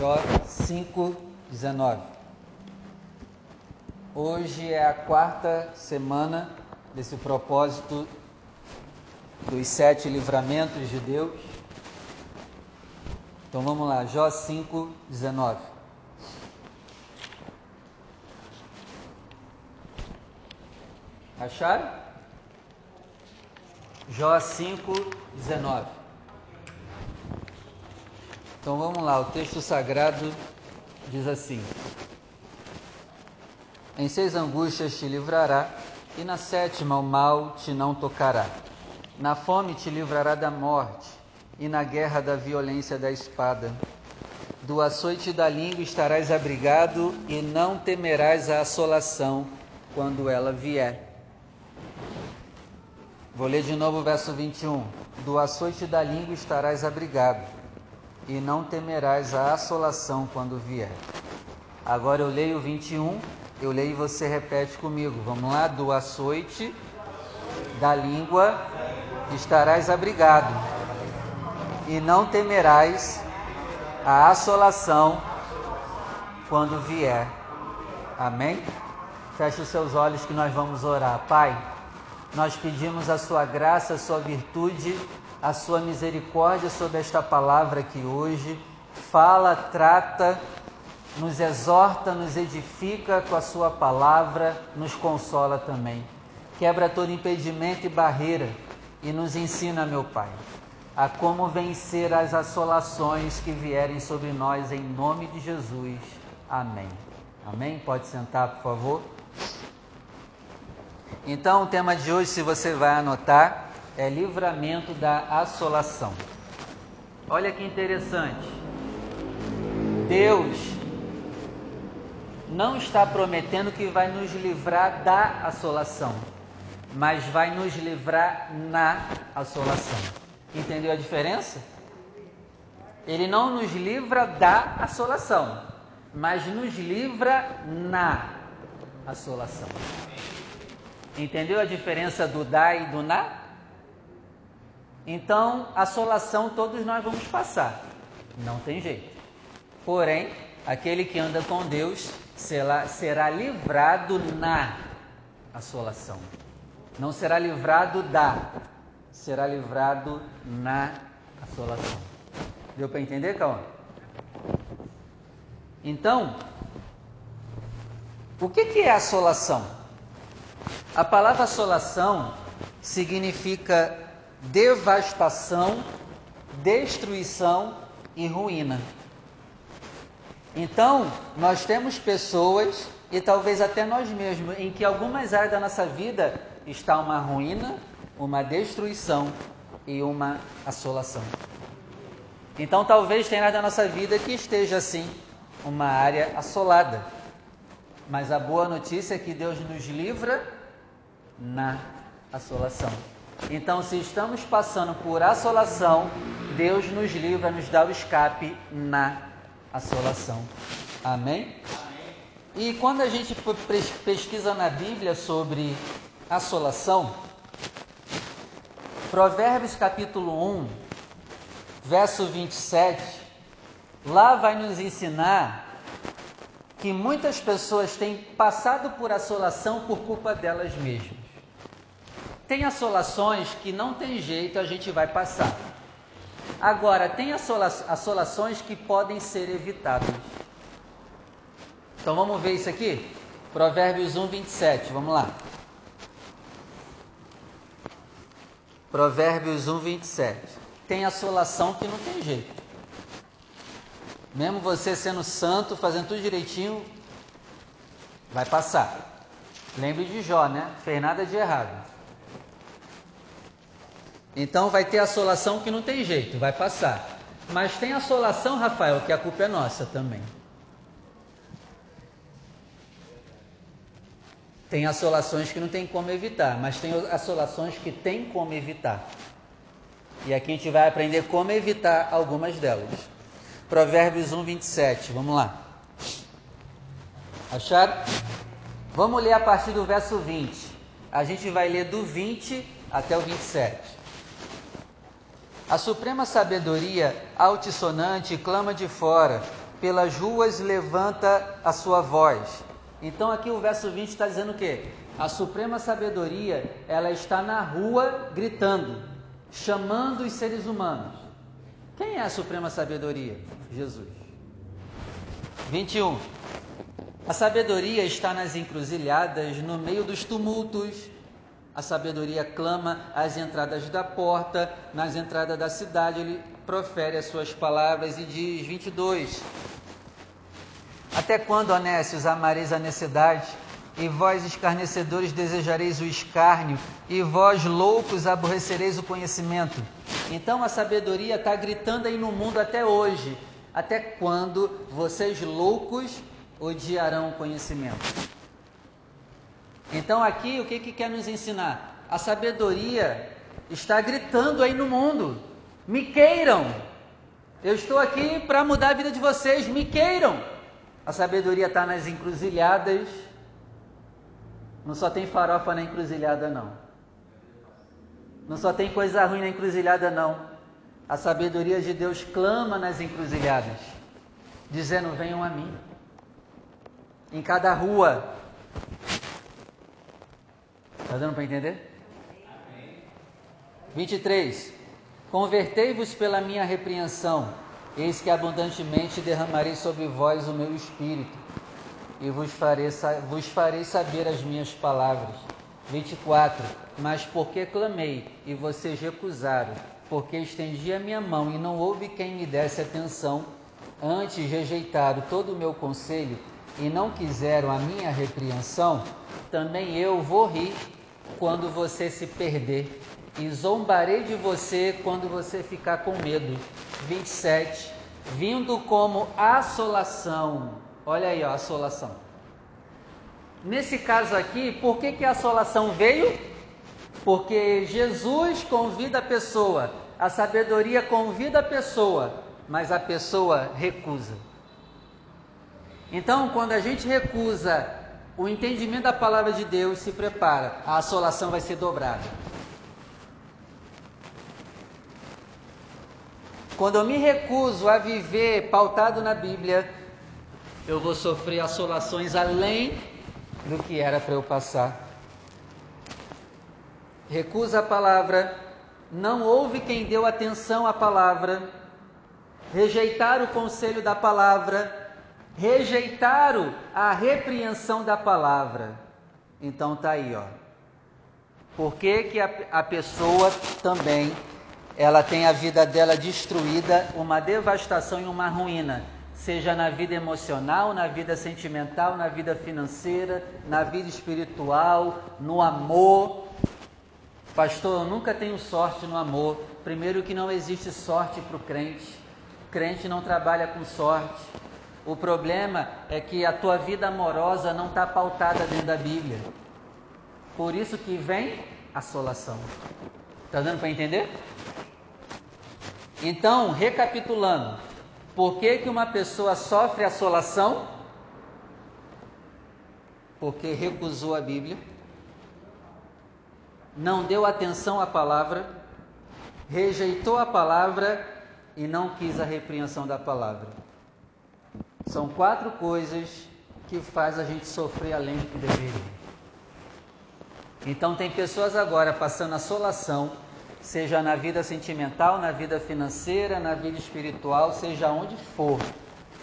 Jó 5:19. Hoje é a quarta semana desse propósito dos sete livramentos de Deus. Então vamos lá, Jó 5:19. Acharam? Jó 5:19. Então vamos lá, o texto sagrado diz assim: Em seis angústias te livrará, e na sétima o mal te não tocará. Na fome te livrará da morte, e na guerra da violência da espada. Do açoite da língua estarás abrigado, e não temerás a assolação quando ela vier. Vou ler de novo o verso 21. Do açoite da língua estarás abrigado e não temerás a assolação quando vier. Agora eu leio 21, eu leio e você repete comigo. Vamos lá? Do açoite da língua estarás abrigado, e não temerás a assolação quando vier. Amém? Feche os seus olhos que nós vamos orar. Pai, nós pedimos a sua graça, a sua virtude a sua misericórdia sobre esta palavra que hoje fala, trata, nos exorta, nos edifica com a sua palavra, nos consola também. Quebra todo impedimento e barreira e nos ensina, meu Pai, a como vencer as assolações que vierem sobre nós em nome de Jesus. Amém. Amém? Pode sentar, por favor. Então, o tema de hoje, se você vai anotar, é livramento da assolação. Olha que interessante. Deus não está prometendo que vai nos livrar da assolação, mas vai nos livrar na assolação. Entendeu a diferença? Ele não nos livra da assolação, mas nos livra na assolação. Entendeu a diferença do da e do na? Então, assolação todos nós vamos passar, não tem jeito. Porém, aquele que anda com Deus será, será livrado na assolação. Não será livrado da, será livrado na assolação. Deu para entender, Cauã? Então, o que, que é assolação? A palavra assolação significa devastação, destruição e ruína. Então, nós temos pessoas, e talvez até nós mesmos, em que algumas áreas da nossa vida está uma ruína, uma destruição e uma assolação. Então, talvez tenha área da nossa vida que esteja assim, uma área assolada. Mas a boa notícia é que Deus nos livra na assolação. Então, se estamos passando por assolação, Deus nos livra, nos dá o escape na assolação. Amém? Amém? E quando a gente pesquisa na Bíblia sobre assolação, Provérbios capítulo 1, verso 27, lá vai nos ensinar que muitas pessoas têm passado por assolação por culpa delas mesmas. Tem assolações que não tem jeito, a gente vai passar. Agora, tem assolações que podem ser evitadas. Então vamos ver isso aqui? Provérbios 1, 27, vamos lá. Provérbios 1, 27. Tem assolação que não tem jeito. Mesmo você sendo santo, fazendo tudo direitinho, vai passar. Lembre de Jó, né? Fez nada de errado. Então vai ter assolação que não tem jeito, vai passar. Mas tem assolação, Rafael, que a culpa é nossa também. Tem assolações que não tem como evitar, mas tem assolações que tem como evitar. E aqui a gente vai aprender como evitar algumas delas. Provérbios 1, 27, vamos lá. Acharam? Vamos ler a partir do verso 20. A gente vai ler do 20 até o 27. A suprema sabedoria altissonante clama de fora, pelas ruas levanta a sua voz. Então aqui o verso 20 está dizendo o quê? A suprema sabedoria, ela está na rua gritando, chamando os seres humanos. Quem é a suprema sabedoria? Jesus. 21. A sabedoria está nas encruzilhadas, no meio dos tumultos. A sabedoria clama às entradas da porta, nas entradas da cidade. Ele profere as suas palavras e diz: 22. Até quando, honestos, amareis a necessidade? E vós, escarnecedores, desejareis o escárnio, e vós, loucos, aborrecereis o conhecimento. Então a sabedoria está gritando aí no mundo até hoje. Até quando vocês, loucos, odiarão o conhecimento? Então aqui o que, que quer nos ensinar? A sabedoria está gritando aí no mundo. Me queiram. Eu estou aqui para mudar a vida de vocês. Me queiram. A sabedoria está nas encruzilhadas. Não só tem farofa na encruzilhada, não. Não só tem coisa ruim na encruzilhada, não. A sabedoria de Deus clama nas encruzilhadas, dizendo: Venham a mim. Em cada rua. Está dando para entender? 23. Convertei-vos pela minha repreensão Eis que abundantemente derramarei sobre vós o meu espírito, e vos farei, vos farei saber as minhas palavras. 24. Mas porque clamei, e vocês recusaram, porque estendi a minha mão, e não houve quem me desse atenção, antes rejeitaram todo o meu conselho, e não quiseram a minha repreensão, também eu vou rir quando você se perder e zombarei de você quando você ficar com medo. 27. Vindo como assolação. Olha aí, ó, assolação. Nesse caso aqui, por que, que a assolação veio? Porque Jesus convida a pessoa, a sabedoria convida a pessoa, mas a pessoa recusa. Então, quando a gente recusa o entendimento da palavra de Deus, se prepara, a assolação vai ser dobrada. Quando eu me recuso a viver pautado na Bíblia, eu vou sofrer assolações além do que era para eu passar. Recusa a palavra, não houve quem deu atenção à palavra, rejeitar o conselho da palavra, rejeitaram a repreensão da palavra. Então tá aí, ó. Por que, que a, a pessoa também ela tem a vida dela destruída, uma devastação e uma ruína, seja na vida emocional, na vida sentimental, na vida financeira, na vida espiritual, no amor. Pastor, eu nunca tenho sorte no amor. Primeiro que não existe sorte para o crente. Crente não trabalha com sorte. O problema é que a tua vida amorosa não está pautada dentro da Bíblia. Por isso que vem assolação. Está dando para entender? Então, recapitulando, por que, que uma pessoa sofre assolação? Porque recusou a Bíblia, não deu atenção à palavra, rejeitou a palavra e não quis a repreensão da palavra. São quatro coisas que faz a gente sofrer além do que deveria. Então tem pessoas agora passando assolação, seja na vida sentimental, na vida financeira, na vida espiritual, seja onde for,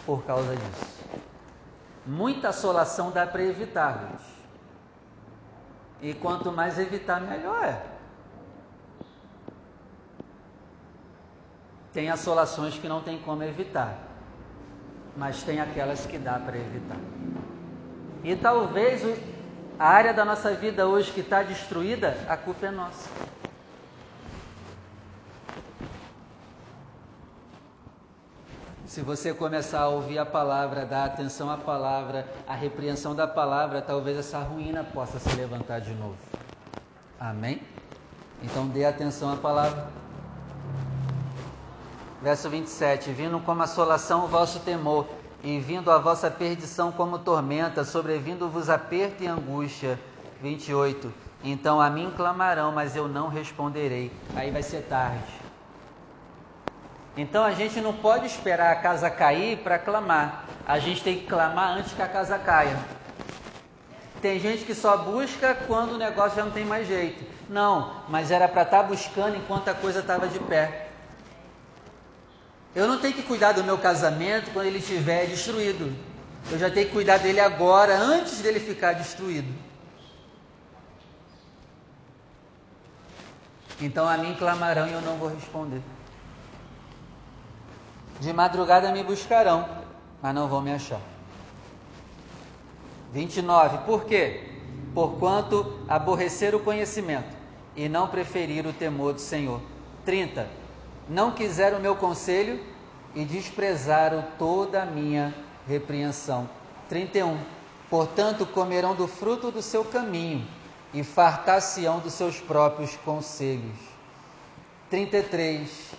por causa disso. Muita assolação dá para evitar, gente. E quanto mais evitar, melhor é. Tem assolações que não tem como evitar, mas tem aquelas que dá para evitar. E talvez a área da nossa vida hoje que está destruída, a culpa é nossa. Se você começar a ouvir a palavra, dar atenção à palavra, a repreensão da palavra, talvez essa ruína possa se levantar de novo. Amém? Então dê atenção à palavra. Verso 27: Vindo como assolação o vosso temor, e vindo a vossa perdição como tormenta, sobrevindo-vos aperto e angústia. 28. Então a mim clamarão, mas eu não responderei. Aí vai ser tarde. Então a gente não pode esperar a casa cair para clamar. A gente tem que clamar antes que a casa caia. Tem gente que só busca quando o negócio já não tem mais jeito. Não, mas era para estar tá buscando enquanto a coisa estava de pé. Eu não tenho que cuidar do meu casamento quando ele estiver destruído. Eu já tenho que cuidar dele agora, antes dele ficar destruído. Então a mim clamarão e eu não vou responder. De madrugada me buscarão, mas não vão me achar. 29. Por quê? Porquanto aborrecer o conhecimento e não preferir o temor do Senhor. 30. Não quiser o meu conselho e desprezaram toda a minha repreensão. 31. Portanto, comerão do fruto do seu caminho e fartar-se-ão dos seus próprios conselhos. 33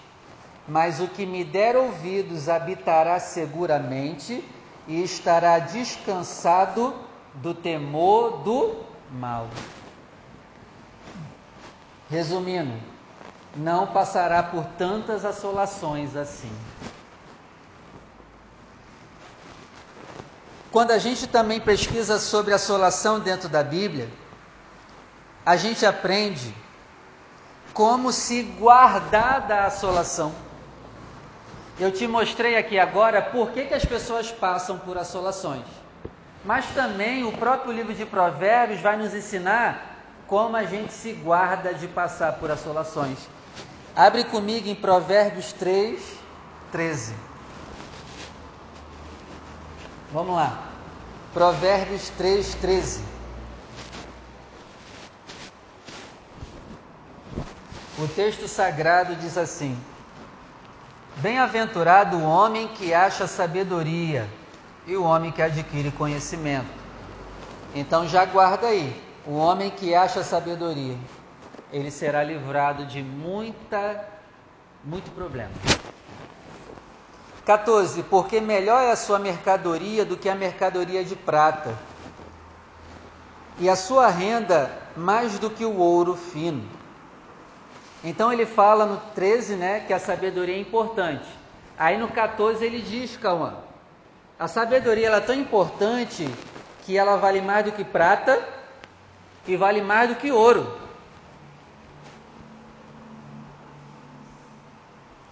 mas o que me der ouvidos habitará seguramente e estará descansado do temor do mal. Resumindo, não passará por tantas assolações assim. Quando a gente também pesquisa sobre assolação dentro da Bíblia, a gente aprende como se guardar da assolação. Eu te mostrei aqui agora por que, que as pessoas passam por assolações. Mas também o próprio livro de Provérbios vai nos ensinar como a gente se guarda de passar por assolações. Abre comigo em Provérbios 3, 13. Vamos lá. Provérbios 3, 13. O texto sagrado diz assim: Bem-aventurado o homem que acha sabedoria e o homem que adquire conhecimento. Então já guarda aí, o homem que acha sabedoria, ele será livrado de muita muito problema. 14. Porque melhor é a sua mercadoria do que a mercadoria de prata, e a sua renda mais do que o ouro fino. Então ele fala no 13, né, que a sabedoria é importante. Aí no 14 ele diz, calma, a sabedoria ela é tão importante que ela vale mais do que prata e vale mais do que ouro.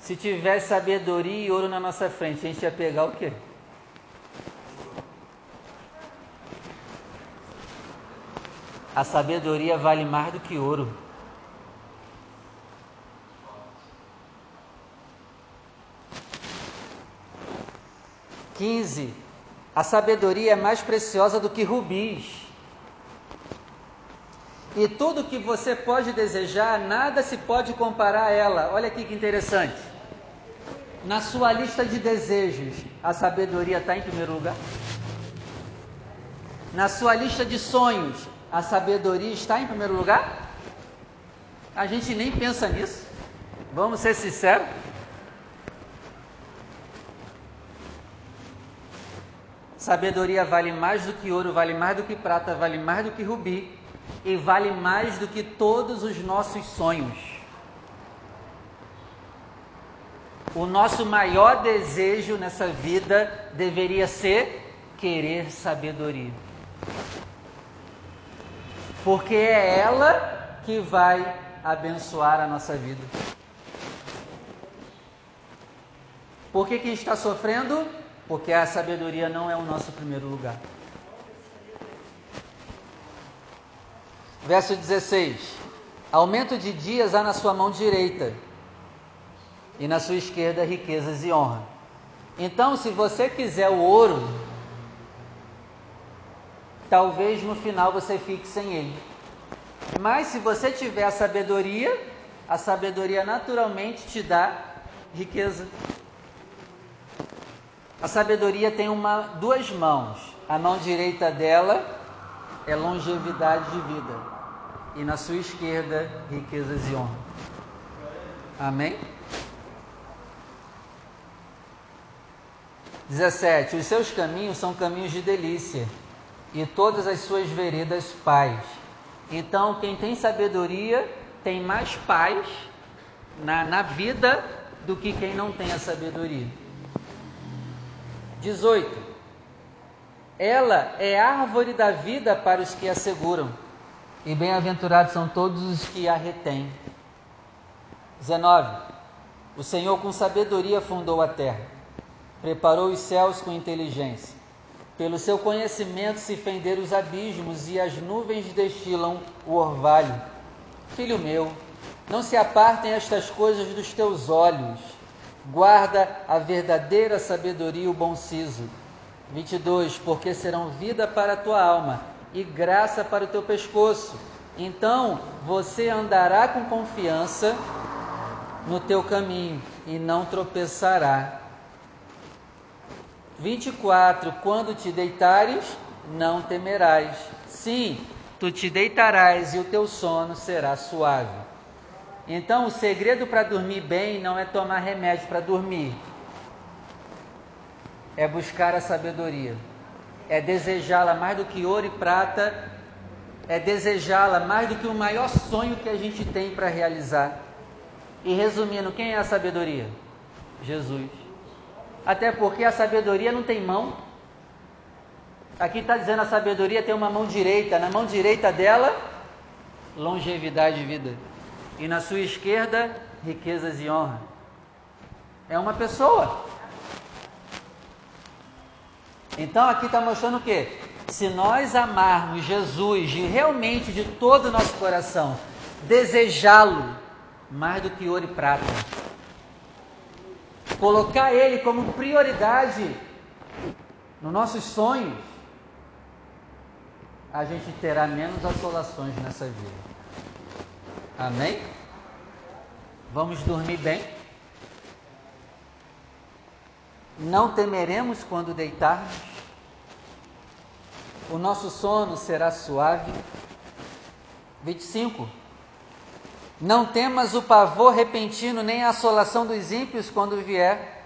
Se tivesse sabedoria e ouro na nossa frente, a gente ia pegar o quê? A sabedoria vale mais do que ouro. 15. A sabedoria é mais preciosa do que rubis. E tudo que você pode desejar, nada se pode comparar a ela. Olha aqui que interessante. Na sua lista de desejos, a sabedoria está em primeiro lugar? Na sua lista de sonhos, a sabedoria está em primeiro lugar? A gente nem pensa nisso. Vamos ser sinceros. Sabedoria vale mais do que ouro, vale mais do que prata, vale mais do que rubi e vale mais do que todos os nossos sonhos. O nosso maior desejo nessa vida deveria ser querer sabedoria. Porque é ela que vai abençoar a nossa vida. Por que quem está sofrendo? porque a sabedoria não é o nosso primeiro lugar. Verso 16: Aumento de dias há na sua mão direita, e na sua esquerda riquezas e honra. Então, se você quiser o ouro, talvez no final você fique sem ele. Mas se você tiver a sabedoria, a sabedoria naturalmente te dá riqueza. A sabedoria tem uma, duas mãos. A mão direita dela é longevidade de vida, e na sua esquerda, riquezas e honra. Amém? 17. Os seus caminhos são caminhos de delícia, e todas as suas veredas paz. Então, quem tem sabedoria tem mais paz na, na vida do que quem não tem a sabedoria. 18. Ela é árvore da vida para os que a seguram, e bem-aventurados são todos os que a retêm. 19. O Senhor com sabedoria fundou a terra, preparou os céus com inteligência. Pelo seu conhecimento se fenderam os abismos e as nuvens destilam o orvalho. Filho meu, não se apartem estas coisas dos teus olhos. Guarda a verdadeira sabedoria e o bom siso. 22. Porque serão vida para a tua alma e graça para o teu pescoço. Então você andará com confiança no teu caminho e não tropeçará. 24: Quando te deitares, não temerás. Sim, tu te deitarás e o teu sono será suave. Então, o segredo para dormir bem não é tomar remédio para dormir, é buscar a sabedoria, é desejá-la mais do que ouro e prata, é desejá-la mais do que o maior sonho que a gente tem para realizar. E resumindo, quem é a sabedoria? Jesus. Até porque a sabedoria não tem mão. Aqui está dizendo a sabedoria tem uma mão direita. Na mão direita dela, longevidade de vida. E na sua esquerda, riquezas e honra. É uma pessoa. Então aqui está mostrando o quê? Se nós amarmos Jesus de, realmente de todo o nosso coração, desejá-lo mais do que ouro e prata, colocar Ele como prioridade nos nossos sonhos, a gente terá menos assolações nessa vida. Amém? Vamos dormir bem? Não temeremos quando deitarmos? O nosso sono será suave? 25. Não temas o pavor repentino, nem a assolação dos ímpios quando vier.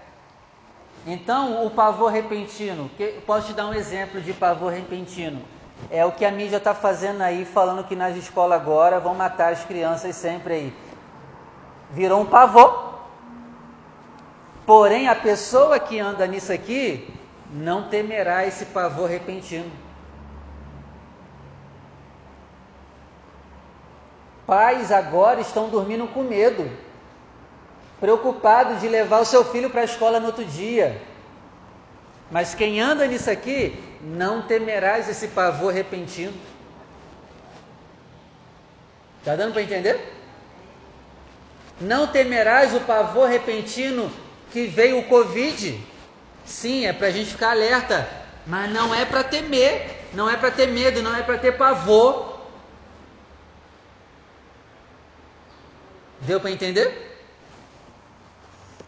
Então, o pavor repentino, que, posso te dar um exemplo de pavor repentino. É o que a mídia está fazendo aí, falando que nas escolas agora vão matar as crianças sempre aí. Virou um pavor. Porém, a pessoa que anda nisso aqui não temerá esse pavor repentino. Pais agora estão dormindo com medo, preocupados de levar o seu filho para a escola no outro dia. Mas quem anda nisso aqui, não temerás esse pavor repentino. Está dando para entender? Não temerás o pavor repentino que veio o Covid. Sim, é para a gente ficar alerta, mas não é para temer, não é para ter medo, não é para ter pavor. Deu para entender?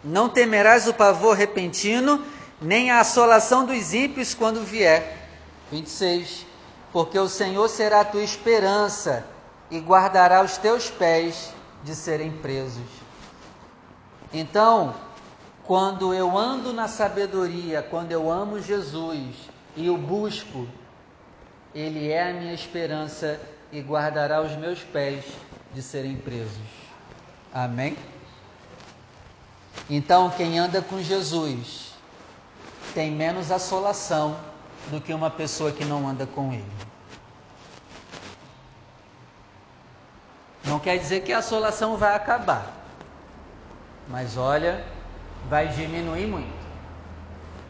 Não temerás o pavor repentino, nem a assolação dos ímpios quando vier. 26. Porque o Senhor será a tua esperança e guardará os teus pés de serem presos. Então, quando eu ando na sabedoria, quando eu amo Jesus e o busco, Ele é a minha esperança e guardará os meus pés de serem presos. Amém? Então, quem anda com Jesus tem menos assolação do que uma pessoa que não anda com Ele. Não quer dizer que a assolação vai acabar, mas olha, vai diminuir muito.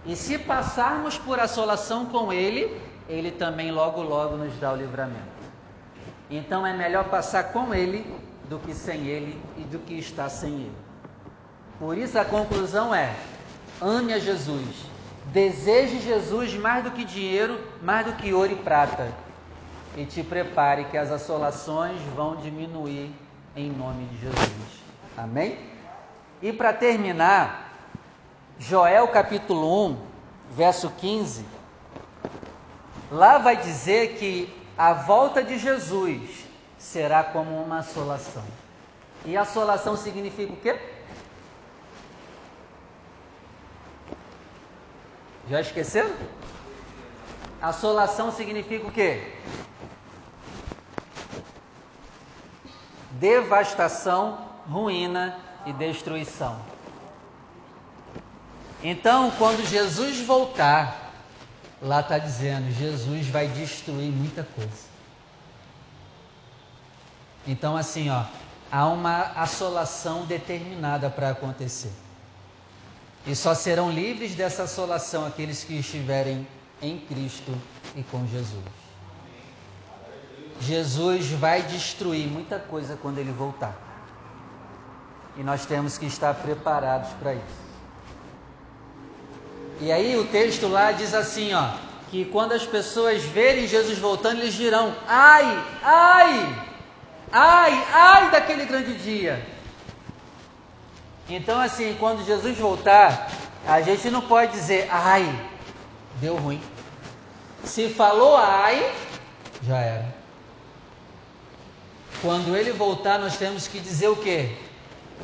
E se passarmos por assolação com Ele, Ele também logo, logo nos dá o livramento. Então é melhor passar com Ele do que sem ele e do que está sem ele. Por isso a conclusão é: ame a Jesus, deseje Jesus mais do que dinheiro, mais do que ouro e prata, e te prepare que as assolações vão diminuir em nome de Jesus. Amém? E para terminar, Joel capítulo 1, verso 15, lá vai dizer que a volta de Jesus será como uma assolação. E assolação significa o quê? Já esqueceram? Assolação significa o quê? Devastação, ruína e destruição. Então, quando Jesus voltar, lá está dizendo, Jesus vai destruir muita coisa. Então, assim, ó, há uma assolação determinada para acontecer. E só serão livres dessa assolação aqueles que estiverem em Cristo e com Jesus. Jesus vai destruir muita coisa quando ele voltar. E nós temos que estar preparados para isso. E aí o texto lá diz assim, ó, que quando as pessoas verem Jesus voltando, eles dirão: "Ai, ai! Ai, ai daquele grande dia!" Então assim, quando Jesus voltar, a gente não pode dizer: "Ai, deu ruim". Se falou ai, já era. Quando ele voltar, nós temos que dizer o quê?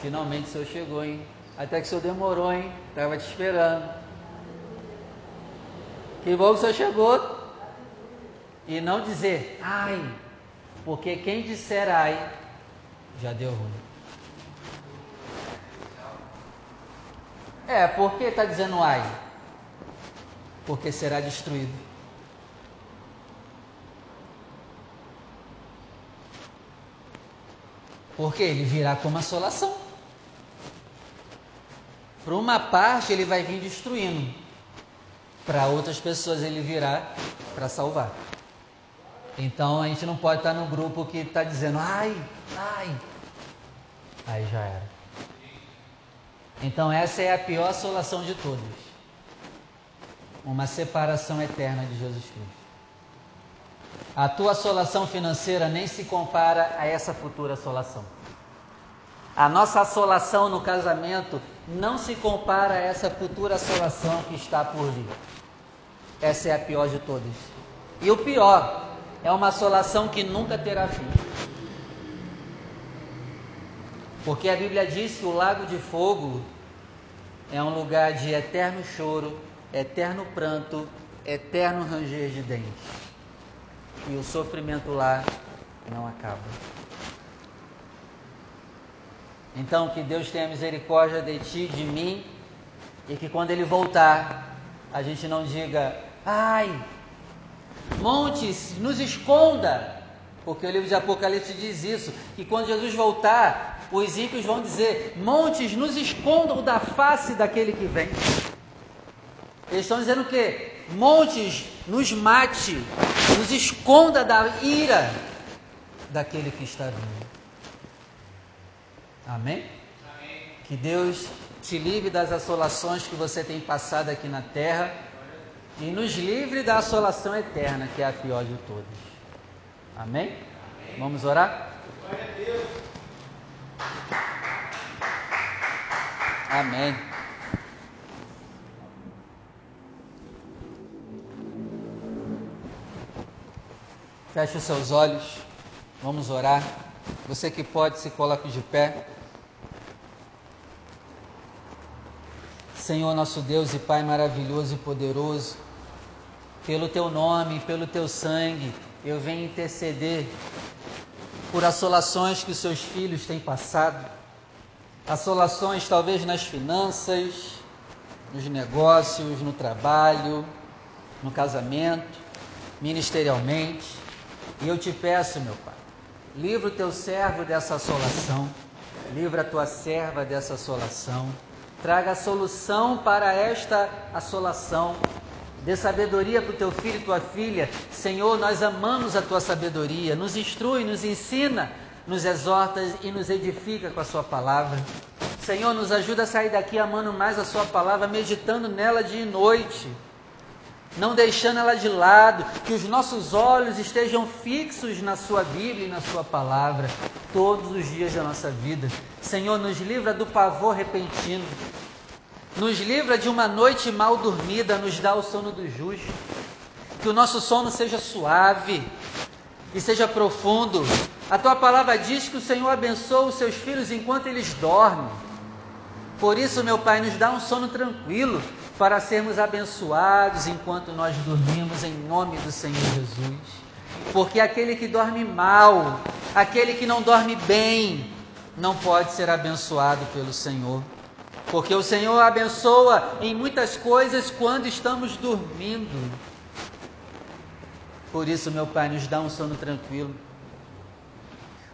Finalmente o senhor chegou, hein? Até que o senhor demorou, hein? Estava te esperando. Que bom que o senhor chegou. E não dizer, ai, porque quem disser ai, já deu ruim. É, por que está dizendo ai? Porque será destruído. Porque ele virá como assolação. Para uma parte ele vai vir destruindo, para outras pessoas ele virá para salvar. Então a gente não pode estar no grupo que está dizendo, ai, ai, aí já era. Então essa é a pior assolação de todas. Uma separação eterna de Jesus Cristo. A tua assolação financeira nem se compara a essa futura assolação. A nossa assolação no casamento não se compara a essa futura assolação que está por vir. Essa é a pior de todas. E o pior é uma assolação que nunca terá fim. Porque a Bíblia diz que o lago de fogo é um lugar de eterno choro, eterno pranto, eterno ranger de dentes e o sofrimento lá não acaba. Então, que Deus tenha misericórdia de ti, de mim, e que quando Ele voltar, a gente não diga, ai, montes, nos esconda, porque o livro de Apocalipse diz isso, que quando Jesus voltar, os ímpios vão dizer, montes, nos escondam da face daquele que vem. Eles estão dizendo o quê? Montes, nos mate, nos esconda da ira daquele que está vindo. Amém? Amém? Que Deus te livre das assolações que você tem passado aqui na terra e nos livre da assolação eterna, que é a pior de todas. Amém? Amém. Vamos orar? Amém. Feche os seus olhos, vamos orar. Você que pode, se coloque de pé. Senhor nosso Deus e Pai maravilhoso e poderoso, pelo Teu nome, pelo Teu sangue, eu venho interceder por assolações que os Seus filhos têm passado, assolações talvez nas finanças, nos negócios, no trabalho, no casamento, ministerialmente. E eu te peço, meu Pai, livra o teu servo dessa assolação, livra a tua serva dessa assolação, traga solução para esta assolação, dê sabedoria para o teu filho e tua filha. Senhor, nós amamos a tua sabedoria, nos instrui, nos ensina, nos exorta e nos edifica com a sua palavra. Senhor, nos ajuda a sair daqui amando mais a sua palavra, meditando nela dia e noite não deixando ela de lado, que os nossos olhos estejam fixos na Sua Bíblia e na Sua palavra, todos os dias da nossa vida. Senhor, nos livra do pavor repentino, nos livra de uma noite mal dormida, nos dá o sono do justo, que o nosso sono seja suave e seja profundo. A Tua palavra diz que o Senhor abençoa os seus filhos enquanto eles dormem. Por isso, meu Pai, nos dá um sono tranquilo, para sermos abençoados enquanto nós dormimos em nome do Senhor Jesus. Porque aquele que dorme mal, aquele que não dorme bem, não pode ser abençoado pelo Senhor. Porque o Senhor abençoa em muitas coisas quando estamos dormindo. Por isso, meu Pai, nos dá um sono tranquilo.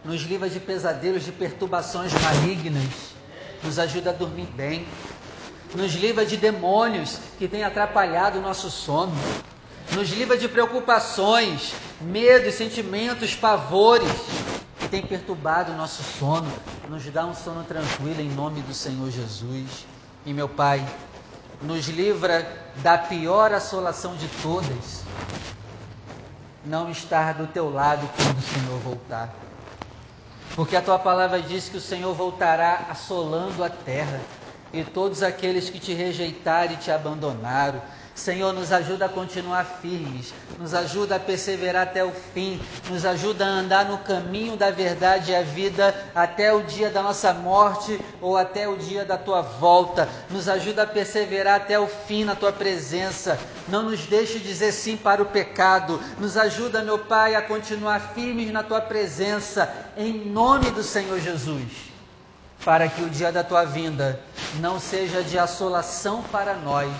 Nos livra de pesadelos, de perturbações malignas. Nos ajuda a dormir bem. Nos livra de demônios que têm atrapalhado o nosso sono. Nos livra de preocupações, medos, sentimentos, pavores têm perturbado o nosso sono. Nos dá um sono tranquilo em nome do Senhor Jesus. E meu Pai, nos livra da pior assolação de todas, não estar do teu lado quando o Senhor voltar. Porque a tua palavra diz que o Senhor voltará assolando a terra, e todos aqueles que te rejeitaram e te abandonaram, Senhor, nos ajuda a continuar firmes, nos ajuda a perseverar até o fim, nos ajuda a andar no caminho da verdade e a vida até o dia da nossa morte ou até o dia da tua volta. Nos ajuda a perseverar até o fim na tua presença. Não nos deixe dizer sim para o pecado. Nos ajuda, meu Pai, a continuar firmes na tua presença, em nome do Senhor Jesus para que o dia da tua vinda não seja de assolação para nós,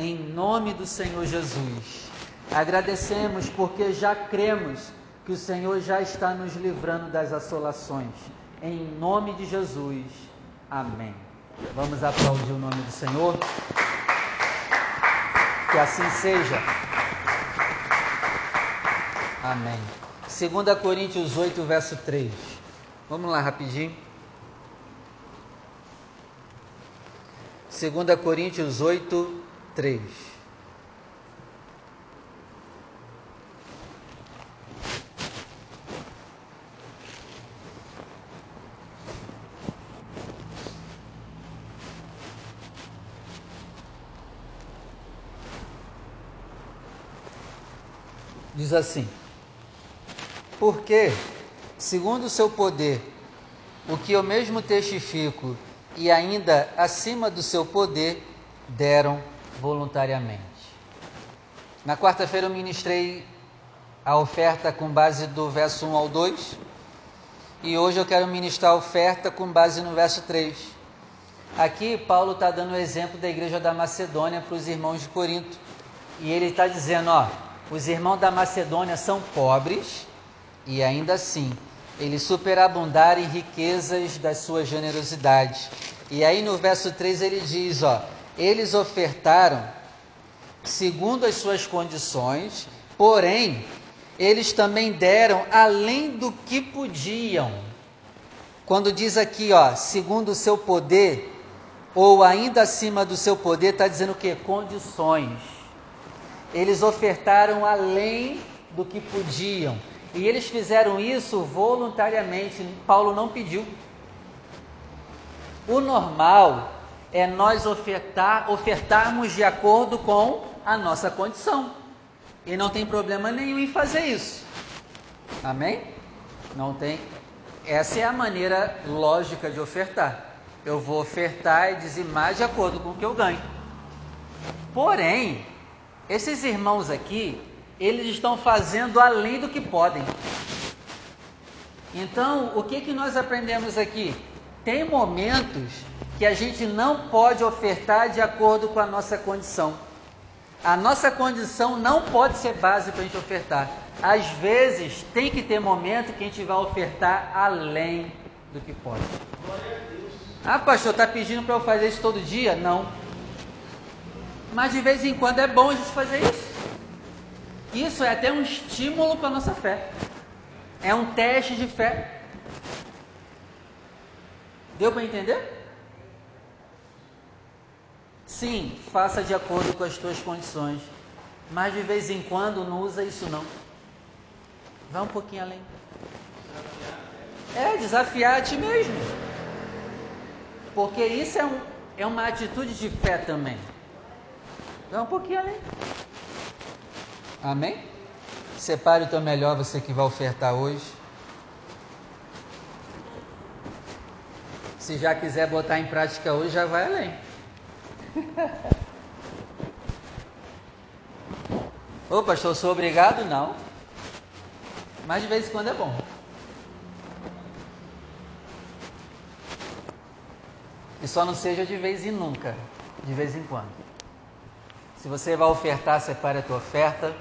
em nome do Senhor Jesus. Agradecemos porque já cremos que o Senhor já está nos livrando das assolações, em nome de Jesus. Amém. Vamos aplaudir o nome do Senhor. Que assim seja. Amém. 2 Coríntios 8, verso 3. Vamos lá rapidinho. 2 Coríntios 8, 3. Diz assim: Porque, segundo o seu poder, o que eu mesmo testifico, e ainda acima do seu poder, deram voluntariamente. Na quarta-feira eu ministrei a oferta com base do verso 1 ao 2 e hoje eu quero ministrar a oferta com base no verso 3. Aqui Paulo está dando o exemplo da igreja da Macedônia para os irmãos de Corinto e ele está dizendo: ó, os irmãos da Macedônia são pobres e ainda assim eles superabundaram em riquezas da sua generosidade. E aí no verso 3 ele diz, ó, eles ofertaram segundo as suas condições, porém, eles também deram além do que podiam. Quando diz aqui, ó, segundo o seu poder, ou ainda acima do seu poder, está dizendo o que? Condições. Eles ofertaram além do que podiam. E eles fizeram isso voluntariamente. Paulo não pediu. O normal é nós ofertar, ofertarmos de acordo com a nossa condição. E não tem problema nenhum em fazer isso. Amém? Não tem. Essa é a maneira lógica de ofertar. Eu vou ofertar e dizimar de acordo com o que eu ganho. Porém, esses irmãos aqui, eles estão fazendo além do que podem. Então, o que, que nós aprendemos aqui? Tem momentos que a gente não pode ofertar de acordo com a nossa condição. A nossa condição não pode ser base para a gente ofertar. Às vezes, tem que ter momento que a gente vai ofertar além do que pode. Ah, pastor, está pedindo para eu fazer isso todo dia? Não. Mas de vez em quando é bom a gente fazer isso. Isso é até um estímulo para a nossa fé. É um teste de fé. Deu para entender? Sim, faça de acordo com as tuas condições. Mas de vez em quando não usa isso não. Vá um pouquinho além. É, desafiar a ti mesmo. Porque isso é, um, é uma atitude de fé também. Vá um pouquinho além. Amém? Separe o teu melhor, você que vai ofertar hoje. Se já quiser botar em prática hoje, já vai além. Ô pastor, sou obrigado? Não. Mas de vez em quando é bom. E só não seja de vez em nunca, de vez em quando. Se você vai ofertar, separe a tua oferta.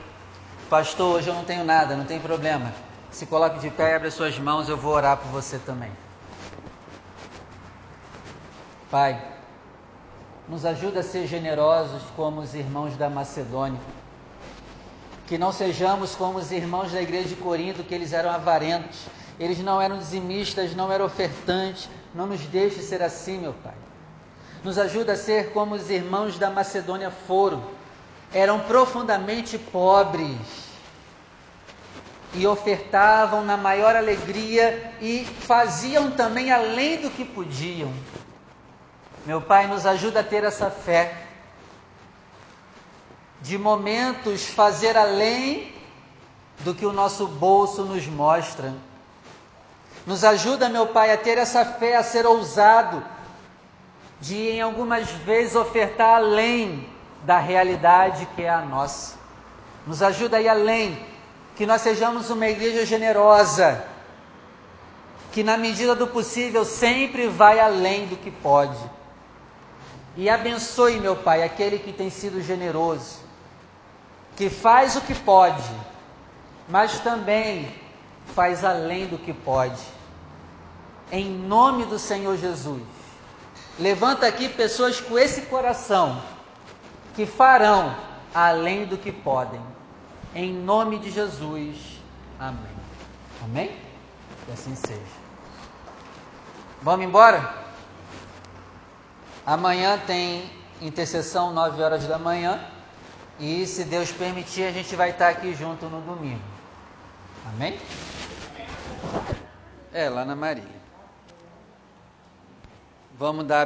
Pastor, hoje eu não tenho nada, não tem problema. Se coloque de pé, abre as suas mãos, eu vou orar por você também. Pai, nos ajuda a ser generosos como os irmãos da Macedônia. Que não sejamos como os irmãos da igreja de Corinto, que eles eram avarentos, eles não eram dizimistas, não eram ofertantes. Não nos deixe ser assim, meu Pai. Nos ajuda a ser como os irmãos da Macedônia foram. Eram profundamente pobres e ofertavam na maior alegria e faziam também além do que podiam. Meu Pai, nos ajuda a ter essa fé, de momentos fazer além do que o nosso bolso nos mostra. Nos ajuda, meu Pai, a ter essa fé, a ser ousado, de em algumas vezes ofertar além da realidade que é a nossa. Nos ajuda a ir além, que nós sejamos uma igreja generosa, que na medida do possível sempre vai além do que pode. E abençoe, meu Pai, aquele que tem sido generoso, que faz o que pode, mas também faz além do que pode. Em nome do Senhor Jesus. Levanta aqui pessoas com esse coração que farão além do que podem. Em nome de Jesus. Amém. Amém? Que assim seja. Vamos embora? Amanhã tem intercessão, 9 horas da manhã. E se Deus permitir, a gente vai estar aqui junto no domingo. Amém? É, lá na Marília. Vamos dar